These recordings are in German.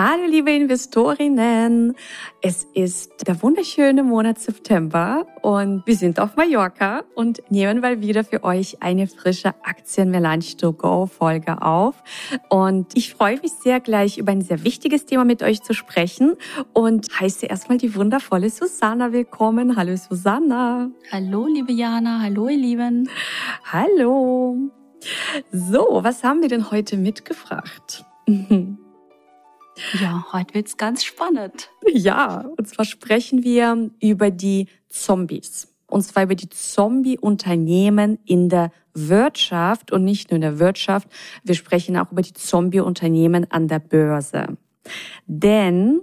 Hallo liebe Investorinnen, es ist der wunderschöne Monat September und wir sind auf Mallorca und nehmen mal wieder für euch eine frische Aktien Melange to Go Folge auf. Und ich freue mich sehr gleich über ein sehr wichtiges Thema mit euch zu sprechen und heiße erstmal die wundervolle Susanna willkommen. Hallo Susanna. Hallo liebe Jana, hallo ihr Lieben. Hallo. So, was haben wir denn heute mitgebracht? Ja, heute wird's ganz spannend. Ja, und zwar sprechen wir über die Zombies. Und zwar über die Zombie-Unternehmen in der Wirtschaft und nicht nur in der Wirtschaft. Wir sprechen auch über die Zombie-Unternehmen an der Börse. Denn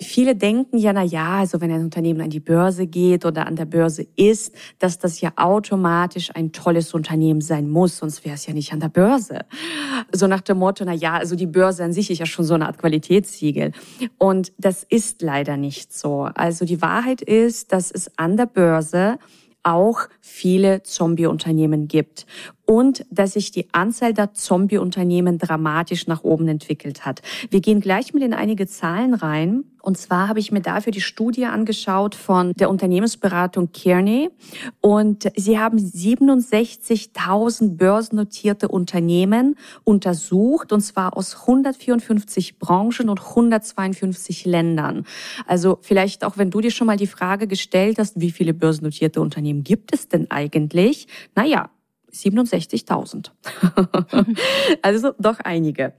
Viele denken ja, na ja, also wenn ein Unternehmen an die Börse geht oder an der Börse ist, dass das ja automatisch ein tolles Unternehmen sein muss, sonst wäre es ja nicht an der Börse. So nach dem Motto, na ja, also die Börse an sich ist ja schon so eine Art Qualitätssiegel. Und das ist leider nicht so. Also die Wahrheit ist, dass es an der Börse auch viele Zombie-Unternehmen gibt und dass sich die Anzahl der Zombie-Unternehmen dramatisch nach oben entwickelt hat. Wir gehen gleich mit in einige Zahlen rein. Und zwar habe ich mir dafür die Studie angeschaut von der Unternehmensberatung Kearney. Und sie haben 67.000 börsennotierte Unternehmen untersucht, und zwar aus 154 Branchen und 152 Ländern. Also vielleicht auch, wenn du dir schon mal die Frage gestellt hast, wie viele börsennotierte Unternehmen gibt es denn eigentlich? Naja, 67.000. also doch einige.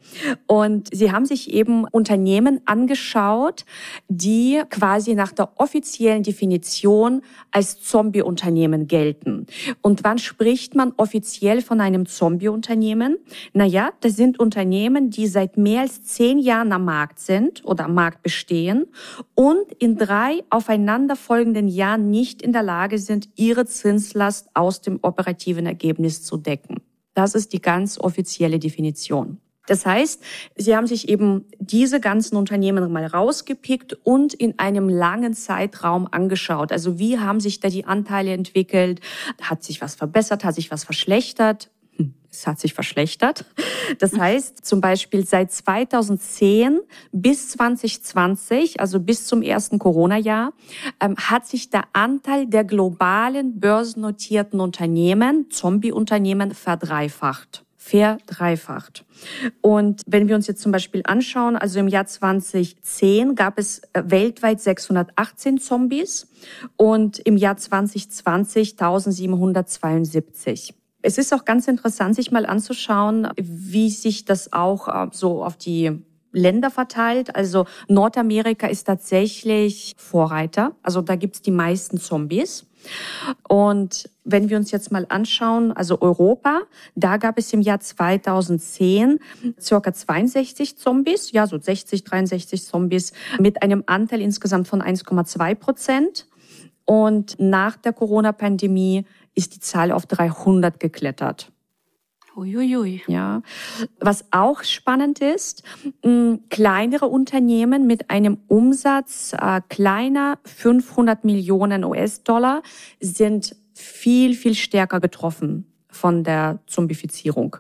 Und sie haben sich eben Unternehmen angeschaut, die quasi nach der offiziellen Definition als Zombie-Unternehmen gelten. Und wann spricht man offiziell von einem Zombie-Unternehmen? Naja, das sind Unternehmen, die seit mehr als zehn Jahren am Markt sind oder am Markt bestehen und in drei aufeinanderfolgenden Jahren nicht in der Lage sind, ihre Zinslast aus dem operativen Ergebnis Ergebnis zu decken. Das ist die ganz offizielle Definition. Das heißt, sie haben sich eben diese ganzen Unternehmen mal rausgepickt und in einem langen Zeitraum angeschaut. Also wie haben sich da die Anteile entwickelt? Hat sich was verbessert? Hat sich was verschlechtert? Es hat sich verschlechtert. Das heißt, zum Beispiel seit 2010 bis 2020, also bis zum ersten Corona-Jahr, ähm, hat sich der Anteil der globalen börsennotierten Unternehmen, Zombie-Unternehmen, verdreifacht verdreifacht. Und wenn wir uns jetzt zum Beispiel anschauen, also im Jahr 2010 gab es äh, weltweit 618 Zombies und im Jahr 2020 1772. Es ist auch ganz interessant, sich mal anzuschauen, wie sich das auch äh, so auf die Länder verteilt. Also Nordamerika ist tatsächlich Vorreiter. Also da gibt's die meisten Zombies. Und wenn wir uns jetzt mal anschauen, also Europa, da gab es im Jahr 2010 circa 62 Zombies, ja so 60, 63 Zombies mit einem Anteil insgesamt von 1,2 Prozent. Und nach der Corona-Pandemie ist die Zahl auf 300 geklettert. Uiuiui. Ja. Was auch spannend ist, kleinere Unternehmen mit einem Umsatz äh, kleiner 500 Millionen US-Dollar sind viel, viel stärker getroffen von der Zombifizierung.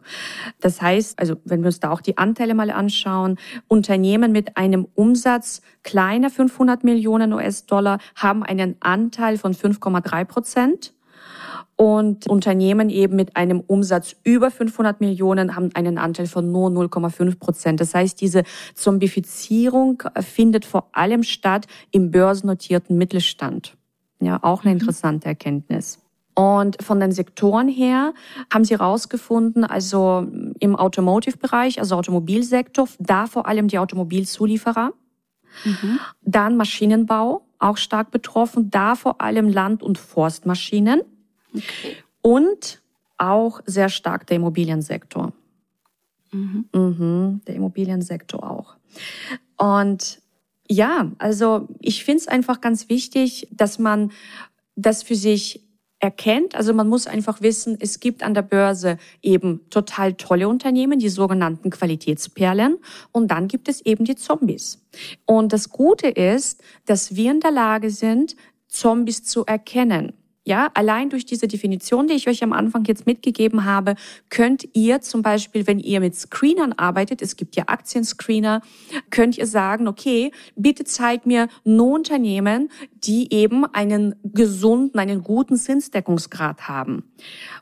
Das heißt, also wenn wir uns da auch die Anteile mal anschauen, Unternehmen mit einem Umsatz kleiner 500 Millionen US-Dollar haben einen Anteil von 5,3 Prozent und Unternehmen eben mit einem Umsatz über 500 Millionen haben einen Anteil von nur 0,5 Prozent. Das heißt, diese Zombifizierung findet vor allem statt im börsennotierten Mittelstand. Ja, auch eine mhm. interessante Erkenntnis. Und von den Sektoren her haben sie herausgefunden, also im Automotive-Bereich, also Automobilsektor, da vor allem die Automobilzulieferer. Mhm. Dann Maschinenbau, auch stark betroffen, da vor allem Land- und Forstmaschinen. Okay. Und auch sehr stark der Immobiliensektor. Mhm. Mhm, der Immobiliensektor auch. Und ja, also ich finde es einfach ganz wichtig, dass man das für sich erkennt, also man muss einfach wissen, es gibt an der Börse eben total tolle Unternehmen, die sogenannten Qualitätsperlen, und dann gibt es eben die Zombies. Und das Gute ist, dass wir in der Lage sind, Zombies zu erkennen. Ja, allein durch diese Definition, die ich euch am Anfang jetzt mitgegeben habe, könnt ihr zum Beispiel, wenn ihr mit Screenern arbeitet, es gibt ja Aktienscreener, könnt ihr sagen, okay, bitte zeig mir nur Unternehmen, die eben einen gesunden, einen guten Zinsdeckungsgrad haben.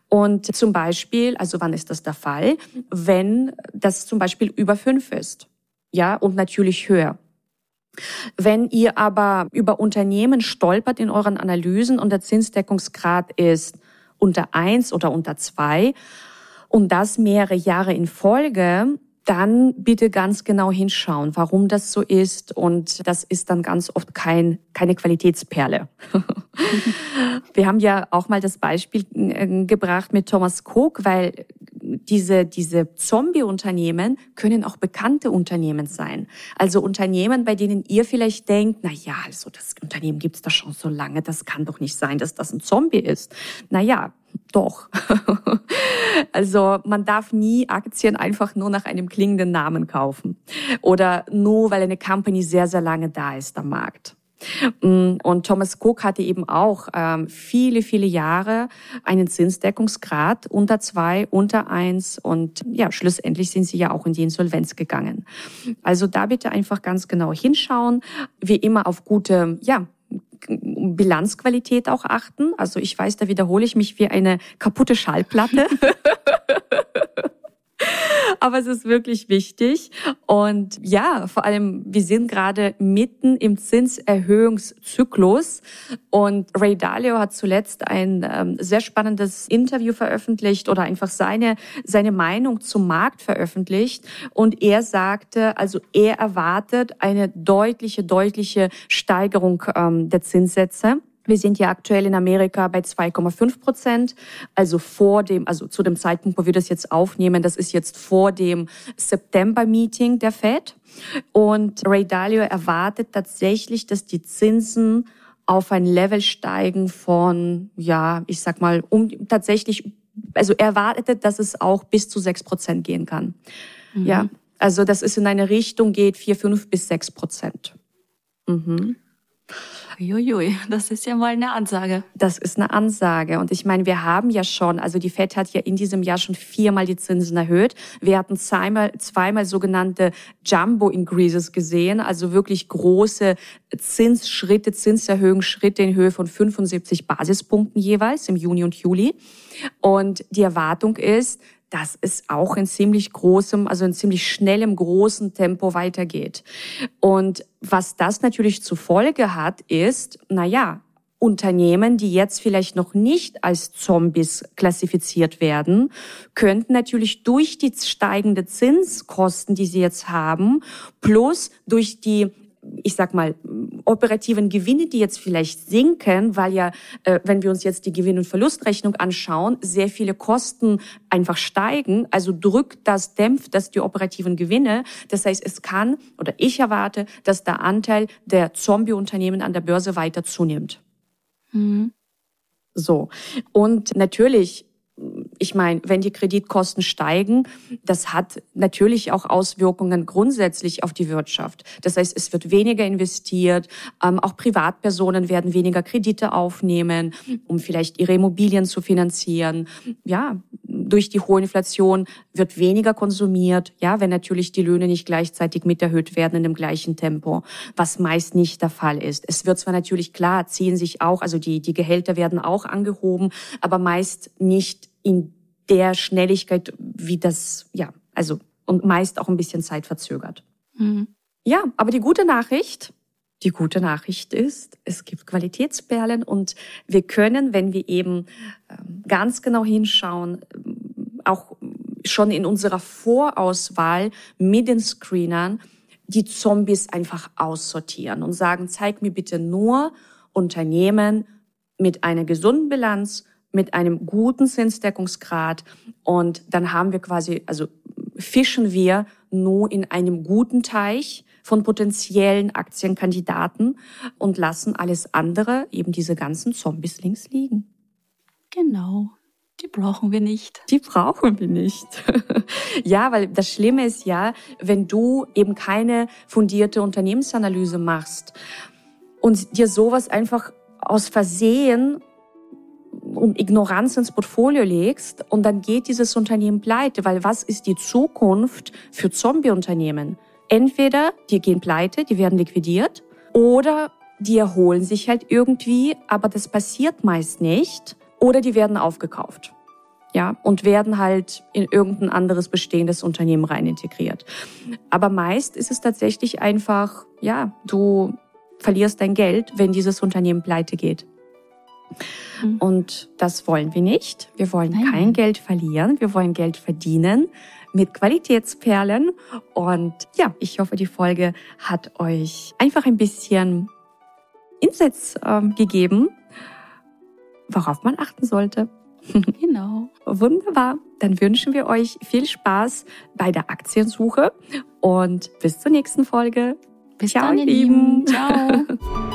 Und zum Beispiel, also wann ist das der Fall? Wenn das zum Beispiel über fünf ist. Ja, und natürlich höher. Wenn ihr aber über Unternehmen stolpert in euren Analysen und der Zinsdeckungsgrad ist unter eins oder unter zwei und das mehrere Jahre in Folge, dann bitte ganz genau hinschauen, warum das so ist. Und das ist dann ganz oft kein, keine Qualitätsperle. Wir haben ja auch mal das Beispiel äh, gebracht mit Thomas Cook, weil diese, diese Zombie-Unternehmen können auch bekannte Unternehmen sein. Also Unternehmen, bei denen ihr vielleicht denkt, na ja, also das Unternehmen gibt's da schon so lange, das kann doch nicht sein, dass das ein Zombie ist. Na ja, doch. also man darf nie Aktien einfach nur nach einem klingenden Namen kaufen oder nur weil eine Company sehr, sehr lange da ist am Markt. Mm, und Thomas Cook hatte eben auch ähm, viele, viele Jahre einen Zinsdeckungsgrad unter zwei, unter eins und ja, schlussendlich sind sie ja auch in die Insolvenz gegangen. Also da bitte einfach ganz genau hinschauen, wie immer auf gute, ja, Bilanzqualität auch achten. Also ich weiß, da wiederhole ich mich wie eine kaputte Schallplatte. Aber es ist wirklich wichtig. Und ja, vor allem, wir sind gerade mitten im Zinserhöhungszyklus. Und Ray Dalio hat zuletzt ein ähm, sehr spannendes Interview veröffentlicht oder einfach seine, seine Meinung zum Markt veröffentlicht. Und er sagte, also er erwartet eine deutliche, deutliche Steigerung ähm, der Zinssätze. Wir sind ja aktuell in Amerika bei 2,5 Prozent, also vor dem, also zu dem Zeitpunkt, wo wir das jetzt aufnehmen, das ist jetzt vor dem September-Meeting der Fed. Und Ray Dalio erwartet tatsächlich, dass die Zinsen auf ein Level steigen von, ja, ich sag mal, um tatsächlich, also erwartet, dass es auch bis zu sechs Prozent gehen kann. Mhm. Ja, also dass es in eine Richtung geht, vier, fünf bis sechs Prozent. Mhm. Uiuiui, das ist ja mal eine Ansage. Das ist eine Ansage. Und ich meine, wir haben ja schon, also die Fed hat ja in diesem Jahr schon viermal die Zinsen erhöht. Wir hatten zweimal, zweimal sogenannte Jumbo Increases gesehen, also wirklich große Zinsschritte, Zinserhöhungsschritte in Höhe von 75 Basispunkten jeweils im Juni und Juli. Und die Erwartung ist, dass es auch in ziemlich großem, also in ziemlich schnellem, großen Tempo weitergeht. Und was das natürlich zur Folge hat, ist, na ja, Unternehmen, die jetzt vielleicht noch nicht als Zombies klassifiziert werden, könnten natürlich durch die steigende Zinskosten, die sie jetzt haben, plus durch die ich sag mal, operativen Gewinne, die jetzt vielleicht sinken, weil ja, äh, wenn wir uns jetzt die Gewinn- und Verlustrechnung anschauen, sehr viele Kosten einfach steigen. Also drückt das, dämpft das die operativen Gewinne. Das heißt, es kann oder ich erwarte, dass der Anteil der Zombie-Unternehmen an der Börse weiter zunimmt. Mhm. So. Und natürlich ich meine, wenn die Kreditkosten steigen, das hat natürlich auch Auswirkungen grundsätzlich auf die Wirtschaft. Das heißt, es wird weniger investiert, ähm, auch Privatpersonen werden weniger Kredite aufnehmen, um vielleicht ihre Immobilien zu finanzieren. Ja, durch die hohe Inflation wird weniger konsumiert, ja, wenn natürlich die Löhne nicht gleichzeitig mit erhöht werden in dem gleichen Tempo, was meist nicht der Fall ist. Es wird zwar natürlich klar, ziehen sich auch, also die, die Gehälter werden auch angehoben, aber meist nicht in der Schnelligkeit, wie das, ja, also, und meist auch ein bisschen zeitverzögert. Mhm. Ja, aber die gute Nachricht, die gute Nachricht ist, es gibt Qualitätsperlen und wir können, wenn wir eben ähm, ganz genau hinschauen, auch schon in unserer Vorauswahl mit den Screenern die Zombies einfach aussortieren und sagen, zeig mir bitte nur Unternehmen mit einer gesunden Bilanz, mit einem guten Zinsdeckungsgrad und dann haben wir quasi, also fischen wir nur in einem guten Teich von potenziellen Aktienkandidaten und lassen alles andere, eben diese ganzen Zombies links liegen. Genau. Die brauchen wir nicht. Die brauchen wir nicht. ja, weil das Schlimme ist ja, wenn du eben keine fundierte Unternehmensanalyse machst und dir sowas einfach aus Versehen um Ignoranz ins Portfolio legst und dann geht dieses Unternehmen pleite, weil was ist die Zukunft für Zombie-Unternehmen? Entweder die gehen pleite, die werden liquidiert oder die erholen sich halt irgendwie, aber das passiert meist nicht oder die werden aufgekauft. Ja, und werden halt in irgendein anderes bestehendes Unternehmen rein integriert. Aber meist ist es tatsächlich einfach, ja, du verlierst dein Geld, wenn dieses Unternehmen pleite geht. Mhm. Und das wollen wir nicht. Wir wollen Nein. kein Geld verlieren. Wir wollen Geld verdienen mit Qualitätsperlen. Und ja, ich hoffe, die Folge hat euch einfach ein bisschen Insights äh, gegeben, worauf man achten sollte. Genau. Wunderbar. Dann wünschen wir euch viel Spaß bei der Aktiensuche und bis zur nächsten Folge. Bis Ciao, dann, ihr Lieben. Ciao.